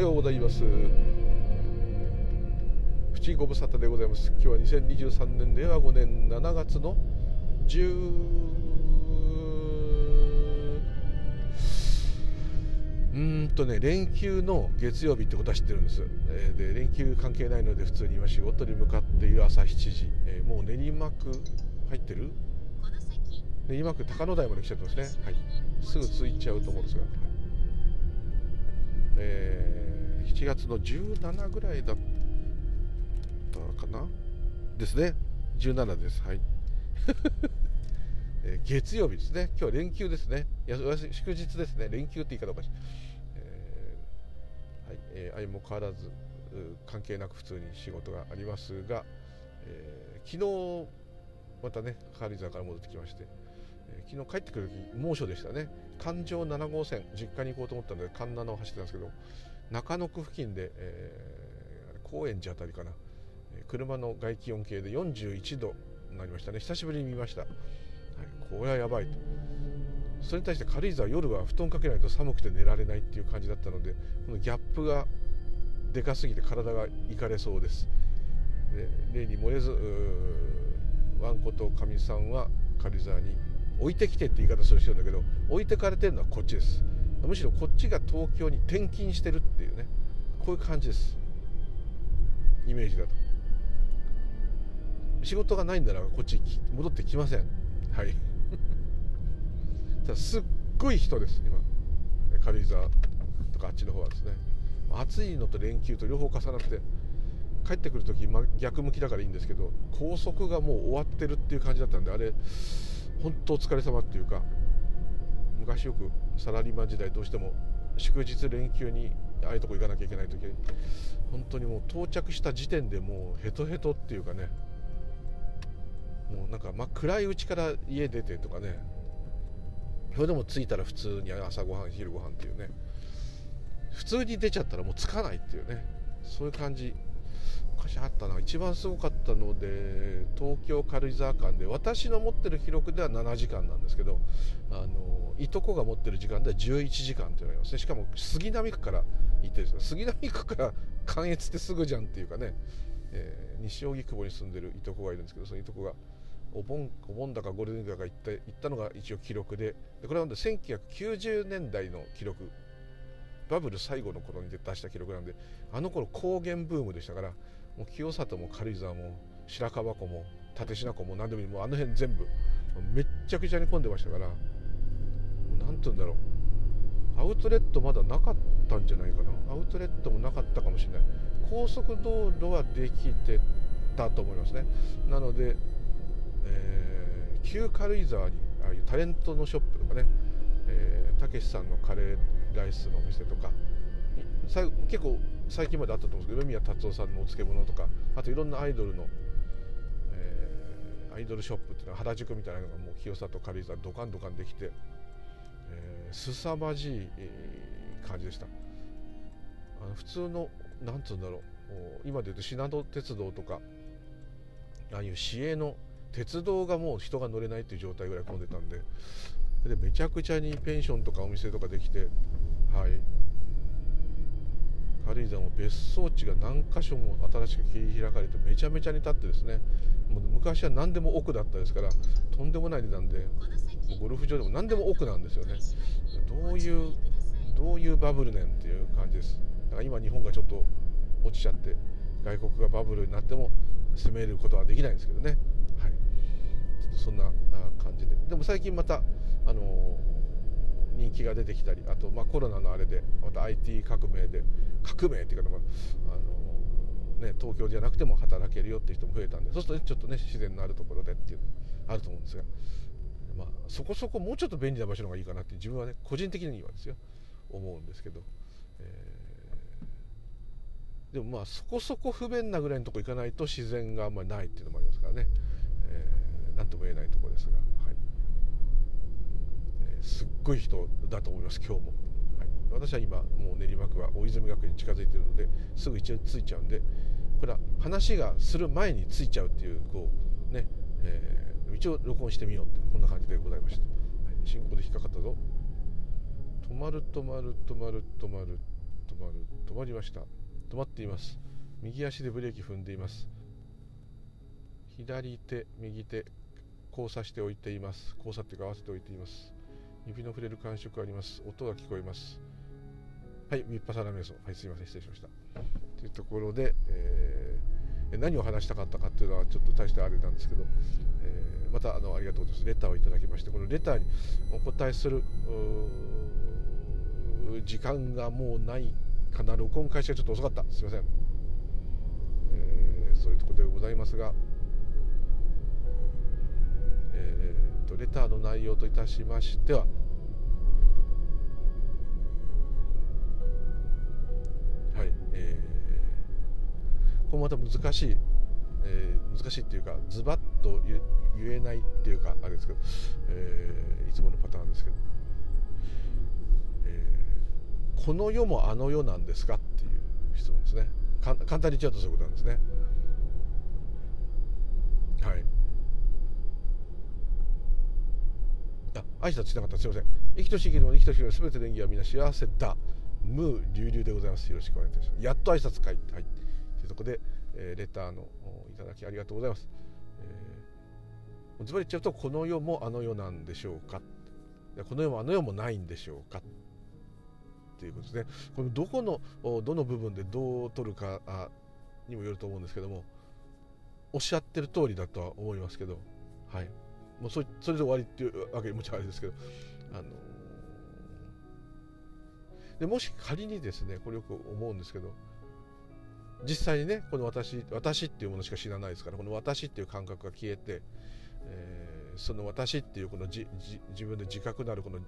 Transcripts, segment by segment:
おようございます。プチご無沙汰でございます。今日は2023年令和5年7月の10うんとね連休の月曜日ってことは知ってるんです、えー、で連休関係ないので普通に今仕事に向かっている朝7時、えー、もう練馬区入ってる？練馬区高野台まで来ちゃってますね、はい、すぐ着いちゃうと思うんですが、はい。えー、7月の17ぐらいだったかな？ですね。17です。はい。え、月曜日ですね。今日は連休ですね。祝日ですね。連休って言い方おかしい、えー、はい。えー、相も変わらず関係なく普通に仕事がありますが、えー、昨日またね軽井沢から戻ってきまして、えー、昨日帰ってくる時猛暑でしたね。環状7号線実家に行こうと思ったので環七を走ってたんですけど中野区付近で、えー、高円寺あたりかな。車の外気温計で41度になりましたね。久しぶりに見ました、はい、これはやばいと。それに対して軽井沢夜は布団かけないと寒くて寝られないっていう感じだったのでこのギャップがでかすぎて体がいかれそうです。で例に漏れずわんことかみさんは軽井沢に置いてきてって言い方する人だけど置いてかれてるのはこっちです。むしろこっちが東京に転勤してるっていうね。こういう感じです。イメージだと。仕事がないんならこっち戻ってきません。はい。ただすっごい人です今。軽井沢とかあっちの方はですね。暑いのと連休と両方重なって帰ってくる時、ま、逆向きだからいいんですけど高速がもう終わってるっていう感じだったんであれ本当お疲れ様っていうか昔よくサラリーマン時代どうしても祝日連休にああいうとこ行かなきゃいけない時本当にもう到着した時点でもうヘトヘトっていうかね。もうなんか、ま、暗いうちから家出てとかね。それでも着いたら普通に朝ごはん昼ごはんっていうね。普通に出ちゃったらもう着かないっていうね。そういう感じ。昔あったな一番すごかったので東京軽井沢間で私の持ってる記録では7時間なんですけどあのいとこが持ってる時間では11時間って言われますね。しかも杉並区から行ってです杉並区から関越ってすぐじゃんっていうかね、えー、西荻窪に住んでるいとこがいるんですけどそのいとこがお盆お盆だかゴールデンウィークだか行った行ったのが一応記録ででこれは1990年代の記録。バブル最後の頃に出した記録なんであの頃高原ブームでしたからもう清里も軽井沢も白樺湖も立科湖も何でもいいもうあの辺全部めっちゃくちゃに混んでましたから何て言うんだろう。アウトレットまだなかったんじゃないかな。アウトレットもなかったかもしれない。高速道路はできてたと思いますね。なのでえー、旧軽井沢にああいうタレントのショップとかね。たけしさんのカレーライスのお店とか。結構最近まであったと思うんですけど梅宮達夫さんのお漬物とかあといろんなアイドルの、えー、アイドルショップっていうのは原宿みたいなのがもう清里軽井沢ドカンドカンできて、えー、凄まじい感じでした。あの普通のなんつうんだろう今でいうと信濃鉄道とかああいう市営の鉄道がもう人が乗れないっていう状態ぐらい混んでたんででめちゃくちゃにペンションとかお店とかできてはい。軽井沢も別荘地が何箇所も新しく切り開かれてめちゃめちゃに立ってですねもう昔は何でも奥だったですからとんでもない値段でゴルフ場でも何でも奥なんですよね。どういうどういうバブルねんっていう感じです。だから今日本がちょっと落ちちゃって外国がバブルになっても攻めることはできないんですけどね。そんな感じで。でも最近また、あの人気が出てきたりあと、まあ、コロナのあれでまた IT 革命で革命っていうか、あのね、東京じゃなくても働けるよっていう人も増えたんでそうすると、ね、ちょっとね自然のあるところでっていうあると思うんですが、まあ、そこそこもうちょっと便利な場所の方がいいかなって自分はね個人的にはですよ思うんですけど、えー、でもまあそこそこ不便なぐらいのとこ行かないと自然があんまりないっていうのもありますからね。何とも言えないとこですが、はいえー、すっごい人だと思います今日も、私は今もう練馬区は大泉学園に近づいているのですぐ一応着いちゃうんでこれは話がする前に着いちゃうっていうこうね、えー、一応録音してみようってこんな感じでございました、はい、進行で引っかかったぞ。止まる止まる止まる止まる止まる止まりました。止まっています。右足でブレーキ踏んでいます。左手右手交差しておいています。交差っていうか合わせておいています。指の触れる感触あります。音が聞こえます。はいビッパサラ瞑想はいすいません失礼しました。というところで、えー、何を話したかったかっていうのはちょっと大してあれなんですけど、えー、またあのありがとうございます。レターをいただきましてこのレターにお答えする時間がもうないかな。録音開始がちょっと遅かった。すいません、えー、そういうところでございますがえーと、レターの内容といたしましてはまた難しい、えー、難しいっていうかズバッと言えないっていうかあれですけど、えー、いつものパターンですけど、えー、この世もあの世なんですかっていう質問ですね。簡単に言っちゃうとそういうことなんですね。はい。あ挨拶しなかったすいません。生きとし生きるも生きとし生きる全ての演技は皆幸せだ。ムー流々でございます。よろしくお願いいたします。やっと挨拶会はいとこで、えー、レターのいただきありがとうございます、えー、ズバリ言っちゃうとこの世もあの世なんでしょうか。この世もあの世もないんでしょうか。っていうことですね。このどこのどの部分でどう取るかにもよると思うんですけどもおっしゃってる通りだとは思いますけど。はい。もうそれそれで終わりっていうわけもちろんあれですけど。あのでもし仮にですねこれよく思うんですけど実際にねこの私私っていうものしか知らないですからこの私っていう感覚が消えて、えー、その私っていうこのじ自分で自覚なるこの、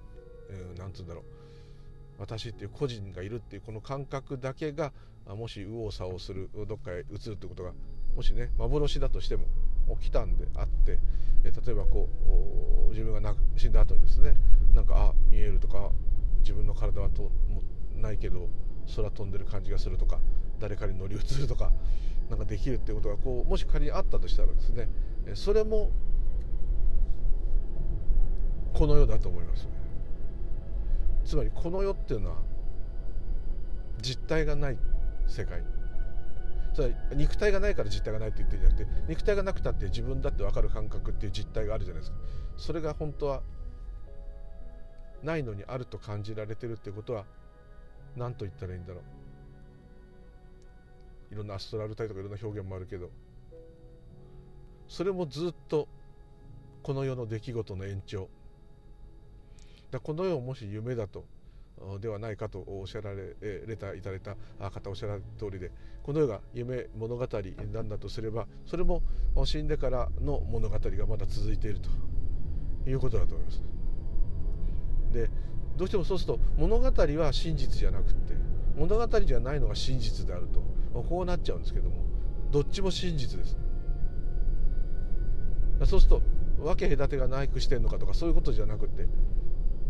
えー、なんつうんだろう私っていう個人がいるっていうこの感覚だけがもし右往左往するどっかへ移るってことがもしね幻だとしても起きたんであって、え例えばこう自分が死んだ後にですねなんかあ見えるとか自分の体はともないけど空飛んでる感じがするとか誰かに乗り移るとかなんかできるっていうことがこうもし仮にあったとしたらですねそれもこの世だと思いますつまりこの世っていうのは実体がない世界。それ肉体がないから実体がないって言ってるんじゃなくて肉体がなくたって自分だって分かる感覚っていう実体があるじゃないですか。それが本当はないのにあると感じられてるってことは何と言ったらいいんだろう。いろんなアストラル体とかいろんな表現もあるけどそれもずっとこの世の出来事の延長だこの世をもし夢だとではないかとおっしゃられレターいただいた方おっしゃられた通りでこの世が夢物語なんだとすればそれも死んでからの物語がまだ続いているということだと思います。でどうしてもそうすると物語は真実じゃなくて物語じゃないのが真実であるとこうなっちゃうんですけどもどっちも真実です、そうすると分け隔てがないくしてんのかとかそういうことじゃなくて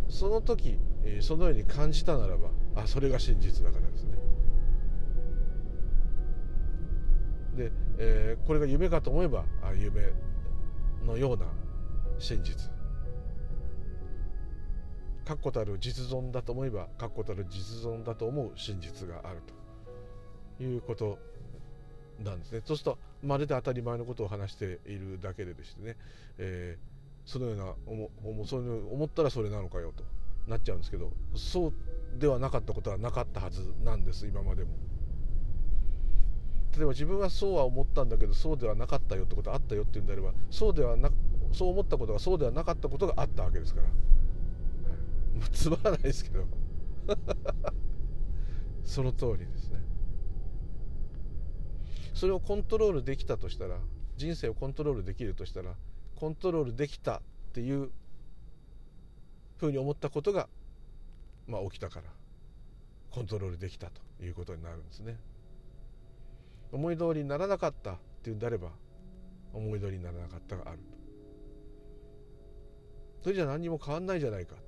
その時そのように感じたならばあそれが真実だからですね。で、えー、これが夢かと思えばあ夢のような真実。確固たる実存だと思えば確固たる実存だと思う真実があると。いうことなんですね。そうするとまるで当たり前のことを話しているだけででしてね、えーそのような思そういう思ったらそれなのかよとなっちゃうんですけどそうではなかったことはなかったはずなんです今までも。例えば自分はそうは思ったんだけどそうではなかったよってことがあったよっていうんであればそうではなそう思ったことがそうではなかったことがあったわけですから、はい、つまらないですけど。その通りですねそれをコントロールできたとしたら人生をコントロールできるとしたらコントロールできたっていうふうに思ったことが、まあ、起きたからコントロールできたということになるんですね。思い通りにならなかったっていうんであれば思い通りにならなかったがあると。それじゃ何にも変わんないじゃないかと。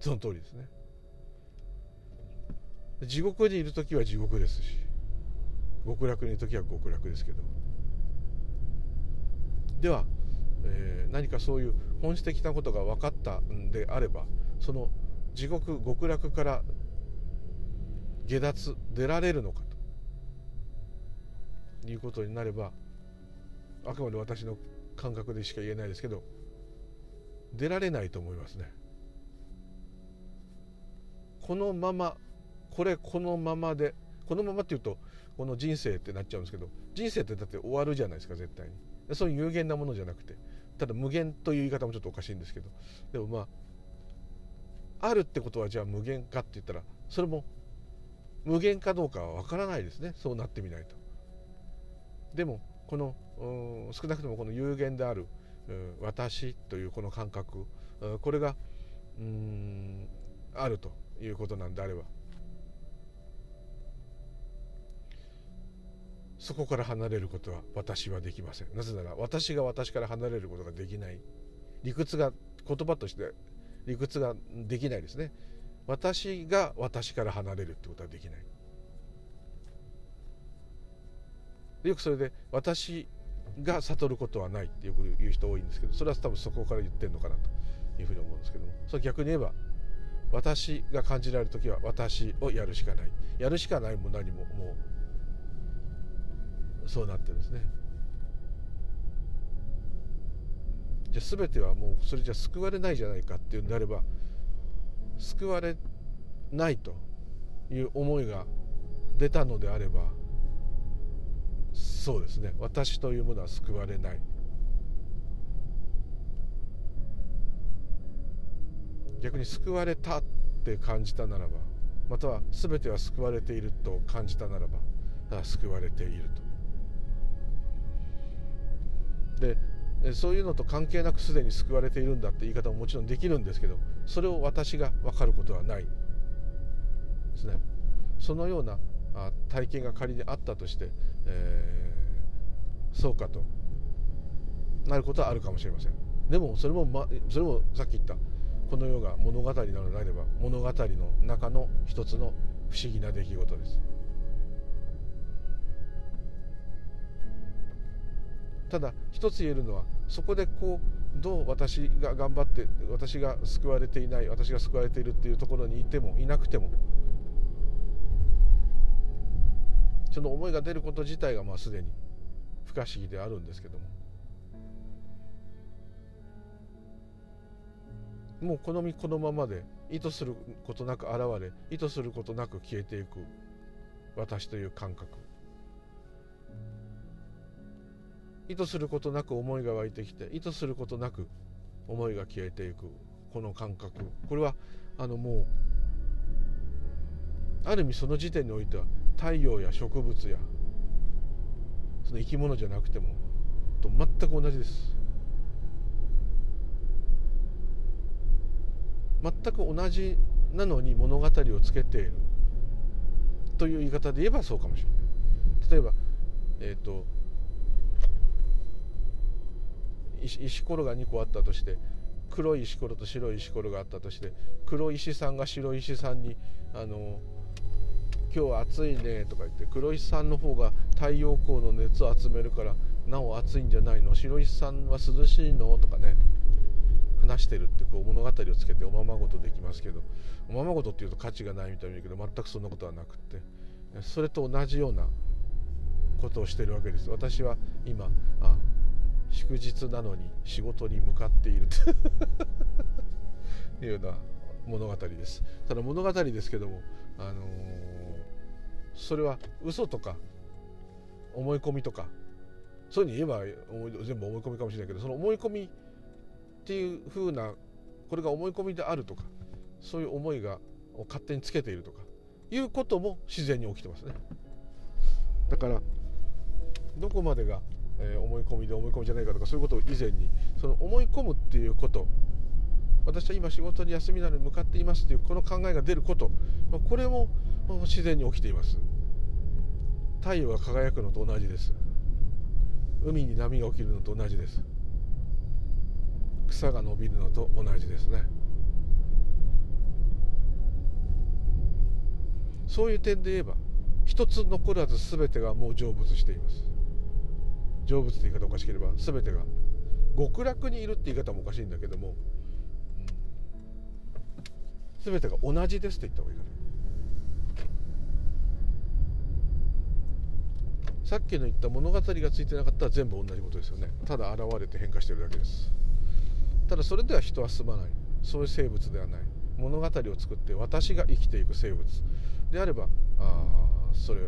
その通りですね。地獄にいる時は地獄ですし極楽にいる時は極楽ですけどではえー、何かそういう本質的なことが分かったんであればその地獄極楽から下脱出られるのかということになればあくまで私の感覚でしか言えないですけど出られないと思いますね。このままこれこのままでこのままっていうとこの人生ってなっちゃうんですけど人生ってだって終わるじゃないですか絶対に。そういう有限なものじゃなくて。ただ無限という言い方もちょっとおかしいんですけど。でもまああるってことはじゃあ無限かって言ったらそれも無限かどうかは分からないですね。そうなってみないと。でもこの少なくともこの有限である私というこの感覚これがうんあるということなんであれば。そこから離れることは私はできません。なぜなら私が私から離れることができない。理屈が言葉として理屈ができないですね。私が私から離れるってことはできない。よくそれで私が悟ることはないってよく言う人多いんですけどそれは多分そこから言ってるのかなというふうに思うんですけども。それ逆に言えば私が感じられる時は私をやるしかない。やるしかないも何ももうそうなってるんですね。じゃあ全てはもうそれじゃ救われないじゃないかっていうんであれば救われないという思いが出たのであればそうですね。私というものは救われない。逆に救われたって感じたならばまたは全ては救われていると感じたならば救われていると。でそういうのと関係なくすでに救われているんだって言い方ももちろんできるんですけどそれを私が分かることはないですね。そのような体験が仮にあったとして、えー、そうかとなることはあるかもしれません。でもそれも、ま、それもさっき言ったこの世が物語なのであれば物語の中の一つの不思議な出来事です。ただ一つ言えるのはそこでこうどう私が頑張って私が救われていない私が救われているっていうところにいてもいなくてもその思いが出ること自体がまあすでに不可思議であるんですけども。もうこの身このままで意図することなく現れ意図することなく消えていく私という感覚。意図することなく思いが湧いてきて意図することなく思いが消えていくこの感覚。これはあのもうある意味その時点においては太陽や植物やその生き物じゃなくてもと全く同じです。全く同じなのに物語をつけているという言い方で言えばそうかもしれない。例えばえっ、ー、と石ころが2個あったとして黒い石ころと白い石ころがあったとして黒石さんが白石さんにあの今日暑いねとか言って黒石さんの方が太陽光の熱を集めるからなお暑いんじゃないの？白石さんは涼しいの？とかね話してるってこう物語をつけておままごとできますけどおままごとっていうと価値がないみたいに言うけど全くそんなことはなくってそれと同じようなことをしてるわけです。私は今あ祝日なのに仕事に向かっている。と いうような物語です。ただ物語ですけどもあのーそれは嘘とか思い込みとかそういうふうに言えば全部思い込みかもしれないけどその思い込みっていうふうなこれが思い込みであるとかそういう思いが勝手につけているとかいうことも自然に起きてますね。だからどこまでが、えー、思い込みで思い込みじゃないかとかそういうことを以前にその思い込むっていうこと私は今仕事に休みなのに向かっていますというこの考えが出ることこれも自然に起きています。太陽が輝くのと同じです。海に波が起きるのと同じです。草が伸びるのと同じですね。そういう点で言えば一つ残らず全てがもう成仏しています。成仏って言い方おかしければ全てが。極楽にいるって言い方もおかしいんだけども、うん、全てが同じですって言った方がいいかな。さっきの言った物語がついてなかったら全部同じことですよね。ただ現れて変化してるだけです。ただそれでは人は進まない。そういう生物ではない。物語を作って私が生きていく生物であればあそれ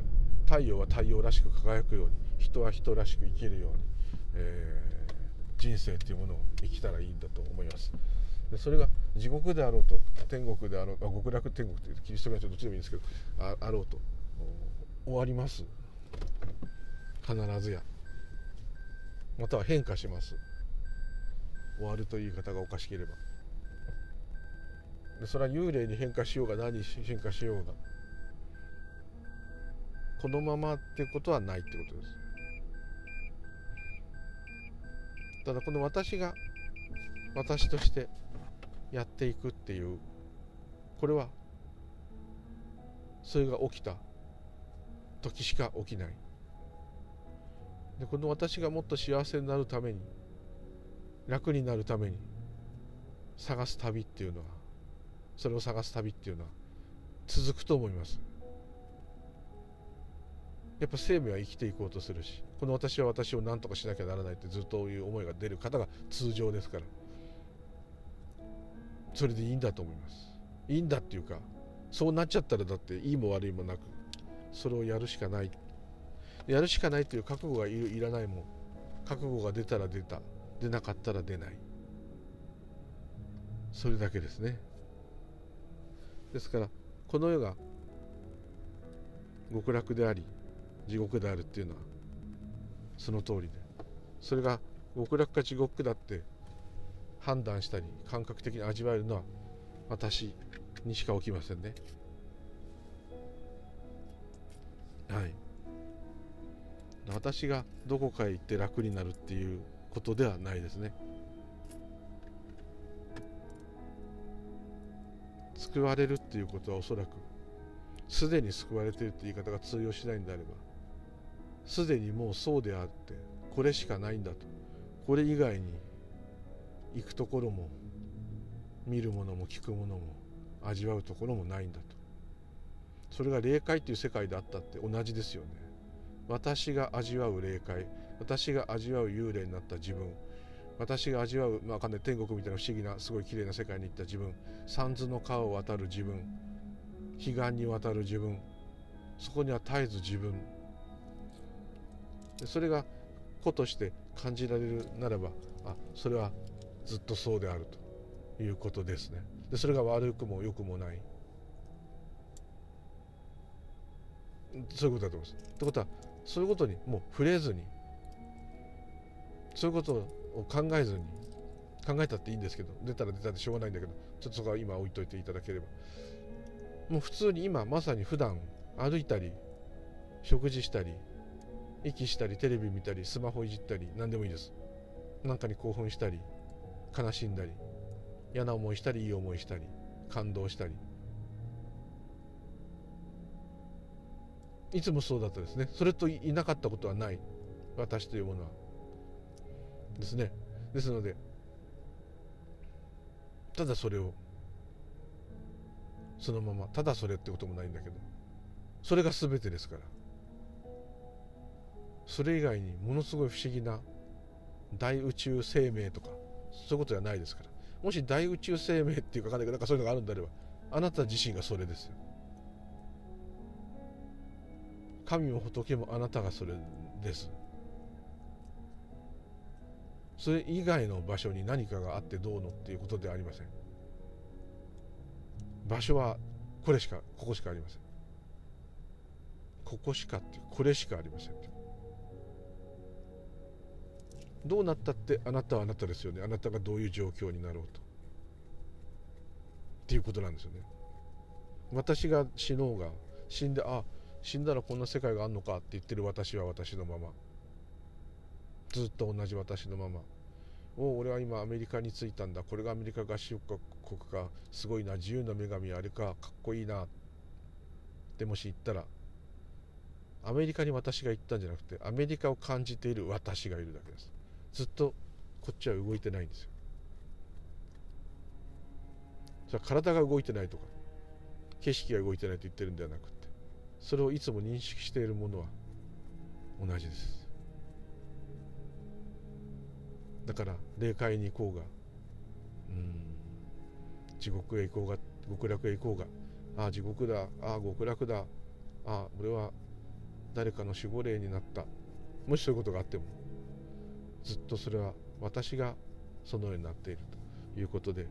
太陽は太陽らしく輝くように人は人らしく生きるように、えー、人生っていうものを生きたらいいんだと思います。でそれが地獄であろうと天国であろうあ極楽天国ってキリスト教はどっちでもいいんですけどああろうと終わります。必ずや。または変化します。終わるという言い方がおかしければ。でそれは幽霊に変化しようが何に変化しようがこのままってことはないってことです。ただこの私が私としてやっていくっていうこれはそれが起きた時しか起きない。でこの私がもっと幸せになるために楽になるために探す旅っていうのはそれを探す旅っていうのは続くと思います。やっぱ生命は生きていこうとするしこの私は私を何とかしなきゃならないってずっという思いが出る方が通常ですから。それでいいんだと思います。いいんだっていうかそうなっちゃったらだっていいも悪いもなくそれをやるしかない。やるしかないという覚悟がいらないもん。覚悟が出たら出た。出なかったら出ない。それだけですね。ですからこの世が極楽であり地獄であるっていうのはその通りで。それが極楽か地獄だって判断したり感覚的に味わえるのは私にしか起きませんね。はい。私がどこかへ行って楽になるっていうことではないですね。救われるっていうことはおそらくすでに救われているって言い方が通用しないんであればすでにもうそうであってこれしかないんだと。これ以外に行くところも見るものも聞くものも味わうところもないんだと。それが霊界っていう世界であったって同じですよね。私が味わう霊界私が味わう幽霊になった自分私が味わう、まあ、かんない。天国みたいな不思議なすごい綺麗な世界に行った自分三途の川を渡る自分彼岸に渡る自分そこには絶えず自分それが子として感じられるならばあそれはずっとそうであるということですね。でそれが悪くも良くもない。そういうことだと思います。ってことはそういうことにもう触れずにそういうことを考えずに考えたっていいんですけど出たら出たでしょうがないんだけどちょっとそこは今置いといていただければ。もう普通に今まさに普段歩いたり食事したり息したりテレビ見たりスマホいじったり何でもいいです。何かに興奮したり悲しんだり嫌な思いしたりいい思いしたり感動したり。いつもそうだったですね。それといなかったことはない。私というものは。ですね。ですのでただそれをそのままただそれってこともないんだけどそれが全てですから。それ以外にものすごい不思議な大宇宙生命とかそういうことじゃないですから。もし大宇宙生命っていうかかんなんかそういうのがあるんであればあなた自身がそれですよ。神も仏もあなたがそれです。それ以外の場所に何かがあってどうのっていうことではありません。場所はこれしかここしかありません。ここしかってこれしかありません。どうなったってあなたはあなたですよね。あなたがどういう状況になろうと。っていうことなんですよね。私が死のうが死んであ死んだらこんな世界があるのかって言ってる私は私のまま。ずっと同じ私のまま。お俺は今アメリカに着いたんだ。これがアメリカ合衆国かすごいな自由の女神あれかかっこいいな。ってもし言ったらアメリカに私が行ったんじゃなくてアメリカを感じている私がいるだけです。ずっとこっちは動いてないんですよ。それ体が動いてないとか景色が動いてないと言ってるんではなくてそれをいつも認識しているものは同じです。だから霊界に行こうがうん地獄へ行こうが極楽へ行こうがああ地獄だああ極楽だああ俺は誰かの守護霊になった。もしそういうことがあってもずっとそれは私がそのようになっているということで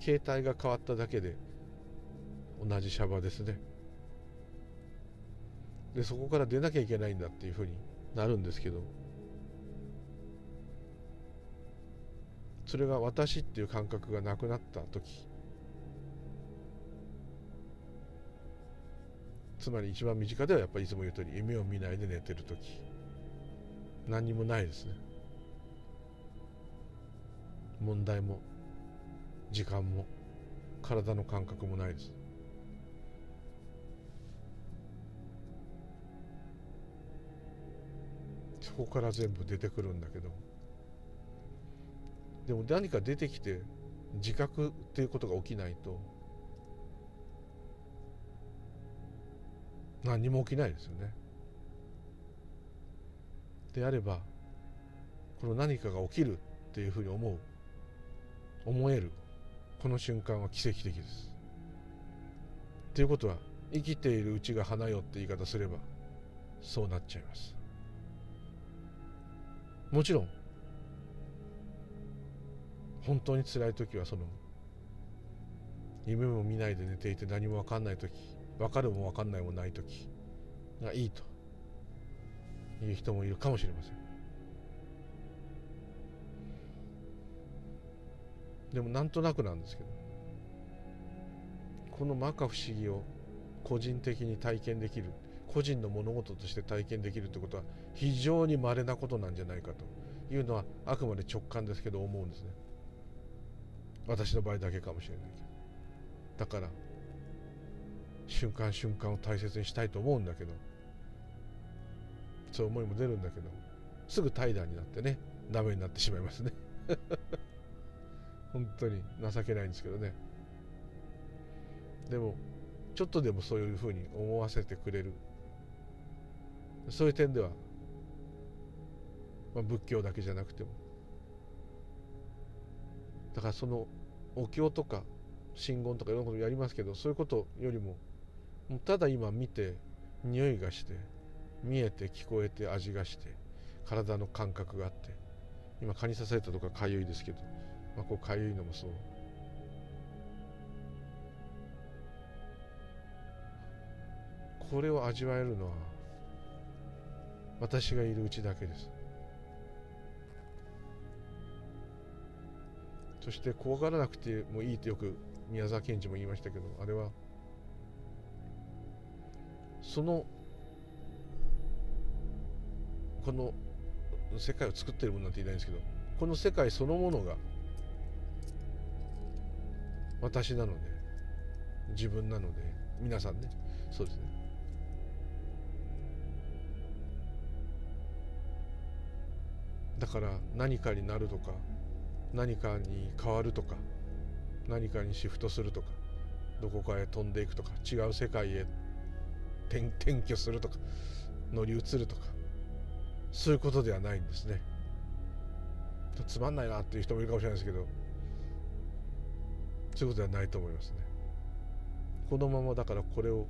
形態が変わっただけで同じシャバですね。でそこから出なきゃいけないんだっていうふうになるんですけどそれが私っていう感覚がなくなった時つまり一番身近ではやっぱりいつも言う通り夢を見ないで寝てる時。何にもないですね。問題も時間も体の感覚もないです。そこから全部出てくるんだけど。でも何か出てきて自覚っていうことが起きないと何も起きないですよね。であればこの何かが起きるっていうふうに思う。思えるこの瞬間は奇跡的です。ということは生きているうちが花よって言い方すればそうなっちゃいます。もちろん本当に辛い時はその夢も見ないで寝ていて何も分かんない時分かるも分かんないもない時がいいという人もいるかもしれませんでもなんとなくなんですけど。この摩訶不思議を個人的に体験できる。個人の物事として体験できるということは非常に稀なことなんじゃないかというのはあくまで直感ですけど思うんですね。私の場合だけかもしれないけど。だから瞬間瞬間を大切にしたいと思うんだけど。そういう思いも出るんだけど。すぐ怠惰になってねダメになってしまいますね。本当に情けないんですけどね。でもちょっとでもそういうふうに思わせてくれる。そういう点では、まあ、仏教だけじゃなくても。だからそのお経とか真言とかいろんなことやりますけどそういうことよりもただ今見て匂いがして見えて聞こえて味がして体の感覚があって今蚊に刺されたとかかゆいですけど、まあ、こうかゆいのもそう。これを味わえるのは私がいるうちだけです。そして怖がらなくてもいいとよく宮沢賢治も言いましたけどあれはそのこの世界を作ってるものなんていないんですけどこの世界そのものが私なので自分なので皆さんね。そうですね。だから何かになるとか何かに変わるとか何かにシフトするとかどこかへ飛んでいくとか違う世界へ転転居するとか乗り移るとかそういうことではないんですね。つまんないなっていう人もいるかもしれないですけどそういうことではないと思いますね。このままだからこれを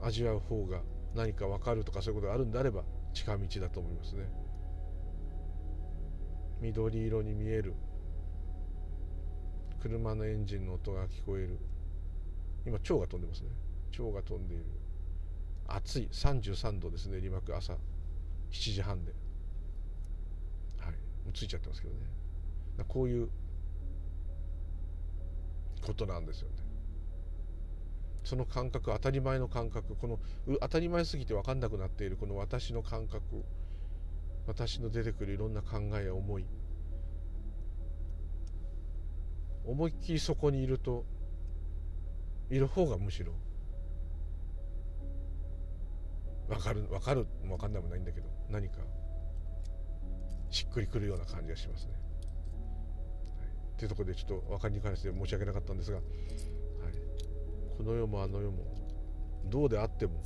味わう方が何か分かるとかそういうことがあるんであれば近道だと思いますね。緑色に見える。車のエンジンの音が聞こえる。今蝶が飛んでますね。蝶が飛んでいる。暑い。33度ですね。リマク朝。7時半で。はい。もうついちゃってますけどね。こういうことなんですよねその感覚当たり前の感覚この当たり前すぎて分かんなくなっているこの私の感覚私の出てくるいろんな考えや思い思いっきりそこにいるといる方がむしろ分かる分かる分かんないもないんだけど何かしっくりくるような感じがしますね。ていうところでちょっと分かりに関して申し訳なかったんですが、はい、この世もあの世もどうであっても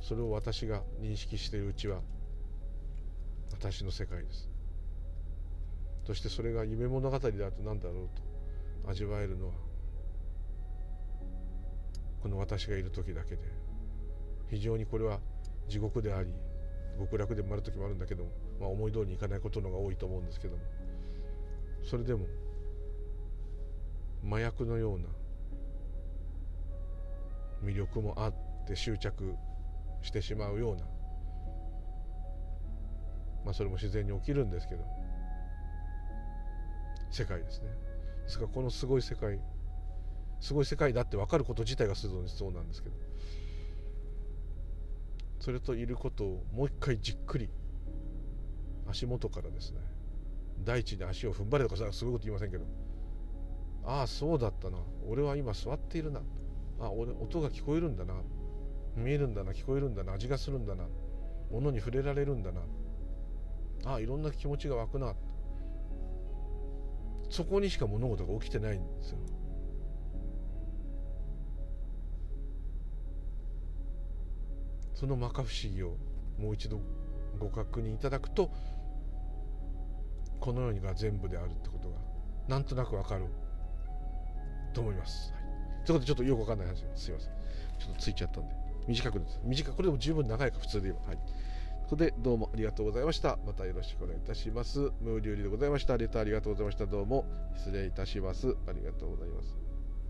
それを私が認識しているうちは私の世界です。そしてそれが夢物語であると何だろうと味わえるのはこの私がいる時だけで非常にこれは地獄であり極楽でもある時もあるんだけども、まあ、思い通りにいかないことのが多いと思うんですけどもそれでも麻薬のような魅力もあって執着してしまうようなまあそれも自然に起きるんですけど世界ですね。ですからこのすごい世界すごい世界だって分かること自体がそうなんですけどそれといることをもう一回じっくり足元からですね大地に足を踏ん張れとかさすごいこと言いませんけどああそうだったな。俺は今座っているな。あ俺音が聞こえるんだな。見えるんだな。聞こえるんだな。味がするんだな。物に触れられるんだな。ああいろんな気持ちが湧くな。そこにしか物事が起きてないんですよ。その摩訶不思議をもう一度ご確認いただくとこの世にが全部であるってことがなんとなくわかる。と思います。はい、ということでちょっとよくわかんない話すいません。ちょっとついちゃったんで短くです。短くこれでも十分長いか普通で言えば。はい。ということでどうもありがとうございました。またよろしくお願いいたします。ムーリュウリでございました。レターありがとうございました。どうも失礼いたします。ありがとうございます。